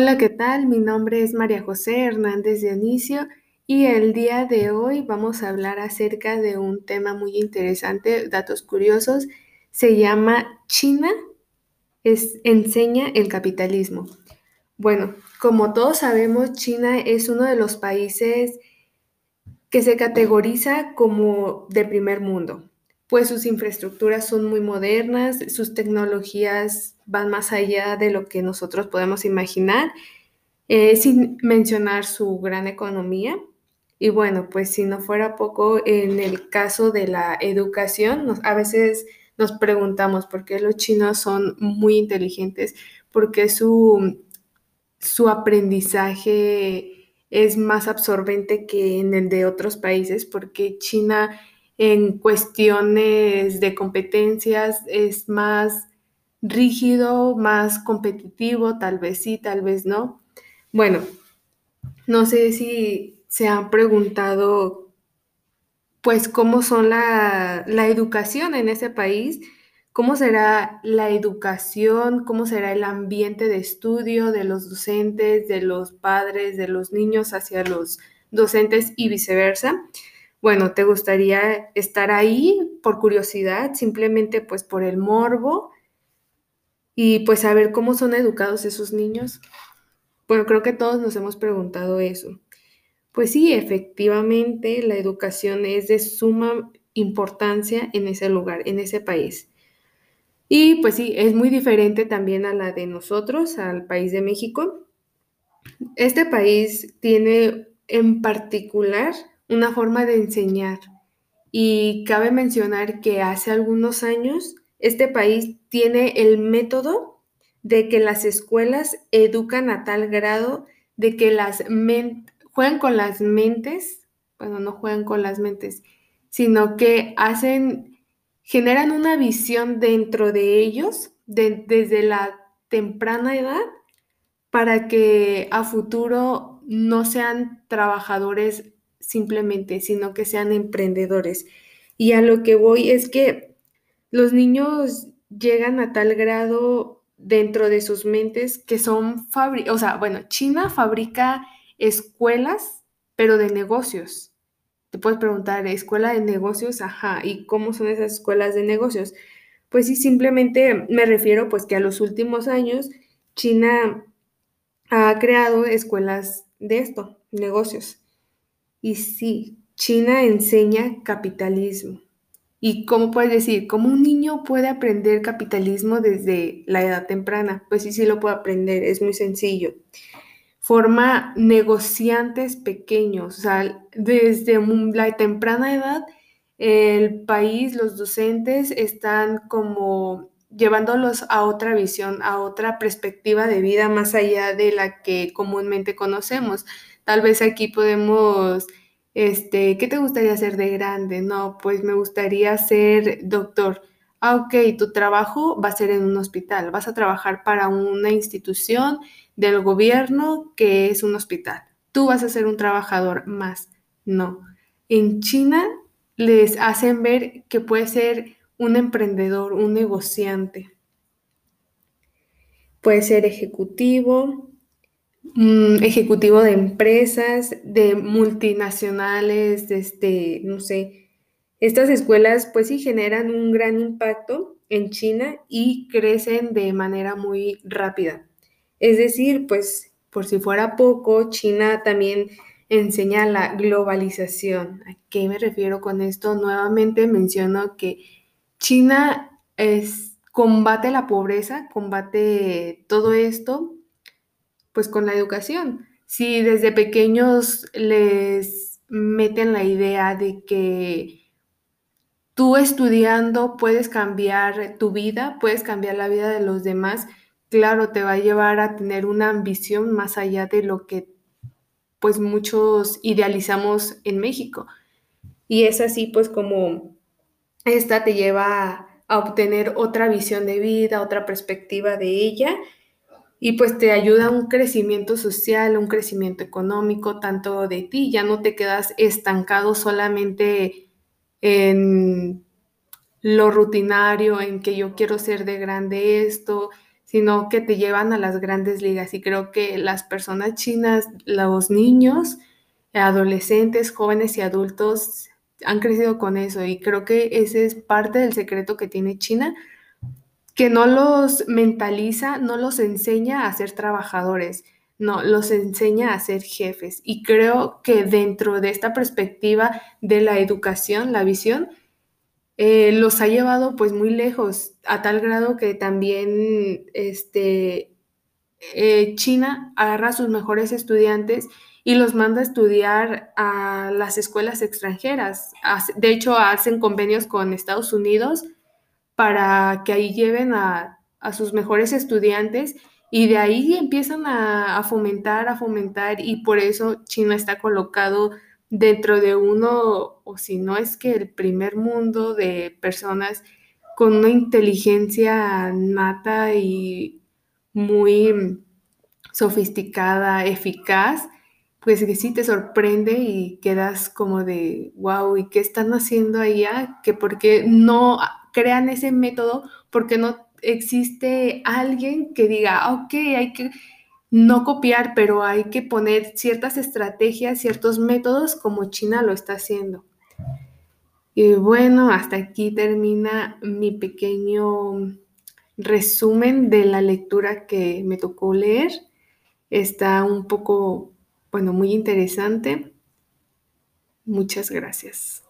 Hola, ¿qué tal? Mi nombre es María José Hernández Dionisio y el día de hoy vamos a hablar acerca de un tema muy interesante, datos curiosos. Se llama China es, enseña el capitalismo. Bueno, como todos sabemos, China es uno de los países que se categoriza como de primer mundo, pues sus infraestructuras son muy modernas, sus tecnologías van más allá de lo que nosotros podemos imaginar, eh, sin mencionar su gran economía. Y bueno, pues si no fuera poco, en el caso de la educación, a veces nos preguntamos por qué los chinos son muy inteligentes, por qué su, su aprendizaje es más absorbente que en el de otros países, porque China en cuestiones de competencias es más rígido, más competitivo, tal vez sí, tal vez no. Bueno, no sé si se han preguntado, pues, cómo son la, la educación en ese país, cómo será la educación, cómo será el ambiente de estudio de los docentes, de los padres, de los niños hacia los docentes y viceversa. Bueno, ¿te gustaría estar ahí por curiosidad, simplemente pues por el morbo y pues saber cómo son educados esos niños? Bueno, creo que todos nos hemos preguntado eso. Pues sí, efectivamente, la educación es de suma importancia en ese lugar, en ese país. Y pues sí, es muy diferente también a la de nosotros, al país de México. Este país tiene en particular una forma de enseñar. Y cabe mencionar que hace algunos años este país tiene el método de que las escuelas educan a tal grado de que las juegan con las mentes, bueno, no juegan con las mentes, sino que hacen, generan una visión dentro de ellos desde la temprana edad para que a futuro no sean trabajadores simplemente, sino que sean emprendedores. Y a lo que voy es que los niños llegan a tal grado dentro de sus mentes que son fábricas, o sea, bueno, China fabrica escuelas, pero de negocios. Te puedes preguntar, ¿escuela de negocios? Ajá, ¿y cómo son esas escuelas de negocios? Pues sí, simplemente me refiero pues que a los últimos años China ha creado escuelas de esto, negocios. Y sí, China enseña capitalismo. ¿Y cómo puedes decir? ¿Cómo un niño puede aprender capitalismo desde la edad temprana? Pues sí, sí lo puede aprender, es muy sencillo. Forma negociantes pequeños, o sea, desde la temprana edad, el país, los docentes están como llevándolos a otra visión, a otra perspectiva de vida más allá de la que comúnmente conocemos. Tal vez aquí podemos, este, ¿qué te gustaría hacer de grande? No, pues me gustaría ser doctor. Ah, ok, tu trabajo va a ser en un hospital, vas a trabajar para una institución del gobierno que es un hospital. Tú vas a ser un trabajador más. No. En China les hacen ver que puede ser un emprendedor, un negociante. Puede ser ejecutivo, Mm, ejecutivo de empresas, de multinacionales, este, no sé. Estas escuelas pues sí generan un gran impacto en China y crecen de manera muy rápida. Es decir, pues por si fuera poco, China también enseña la globalización. ¿A qué me refiero con esto? Nuevamente menciono que China combate la pobreza, combate todo esto pues con la educación. Si desde pequeños les meten la idea de que tú estudiando puedes cambiar tu vida, puedes cambiar la vida de los demás, claro, te va a llevar a tener una ambición más allá de lo que pues muchos idealizamos en México. Y es así pues como esta te lleva a obtener otra visión de vida, otra perspectiva de ella y pues te ayuda a un crecimiento social, un crecimiento económico, tanto de ti, ya no te quedas estancado solamente en lo rutinario, en que yo quiero ser de grande esto, sino que te llevan a las grandes ligas. Y creo que las personas chinas, los niños, adolescentes, jóvenes y adultos han crecido con eso. Y creo que ese es parte del secreto que tiene China, que no los mentaliza, no los enseña a ser trabajadores, no, los enseña a ser jefes. Y creo que dentro de esta perspectiva de la educación, la visión, eh, los ha llevado pues muy lejos, a tal grado que también este, eh, China agarra a sus mejores estudiantes y los manda a estudiar a las escuelas extranjeras. De hecho, hacen convenios con Estados Unidos para que ahí lleven a, a sus mejores estudiantes y de ahí empiezan a, a, fomentar, a fomentar y por eso China está colocado dentro de uno, o si no es que el primer mundo de personas con una inteligencia nata y muy sofisticada, eficaz, pues que sí te sorprende y quedas como de, wow, ¿y qué están haciendo allá? Que porque no crean ese método, porque no existe alguien que diga, ok, hay que no copiar, pero hay que poner ciertas estrategias, ciertos métodos como China lo está haciendo. Y bueno, hasta aquí termina mi pequeño resumen de la lectura que me tocó leer. Está un poco, bueno, muy interesante. Muchas gracias.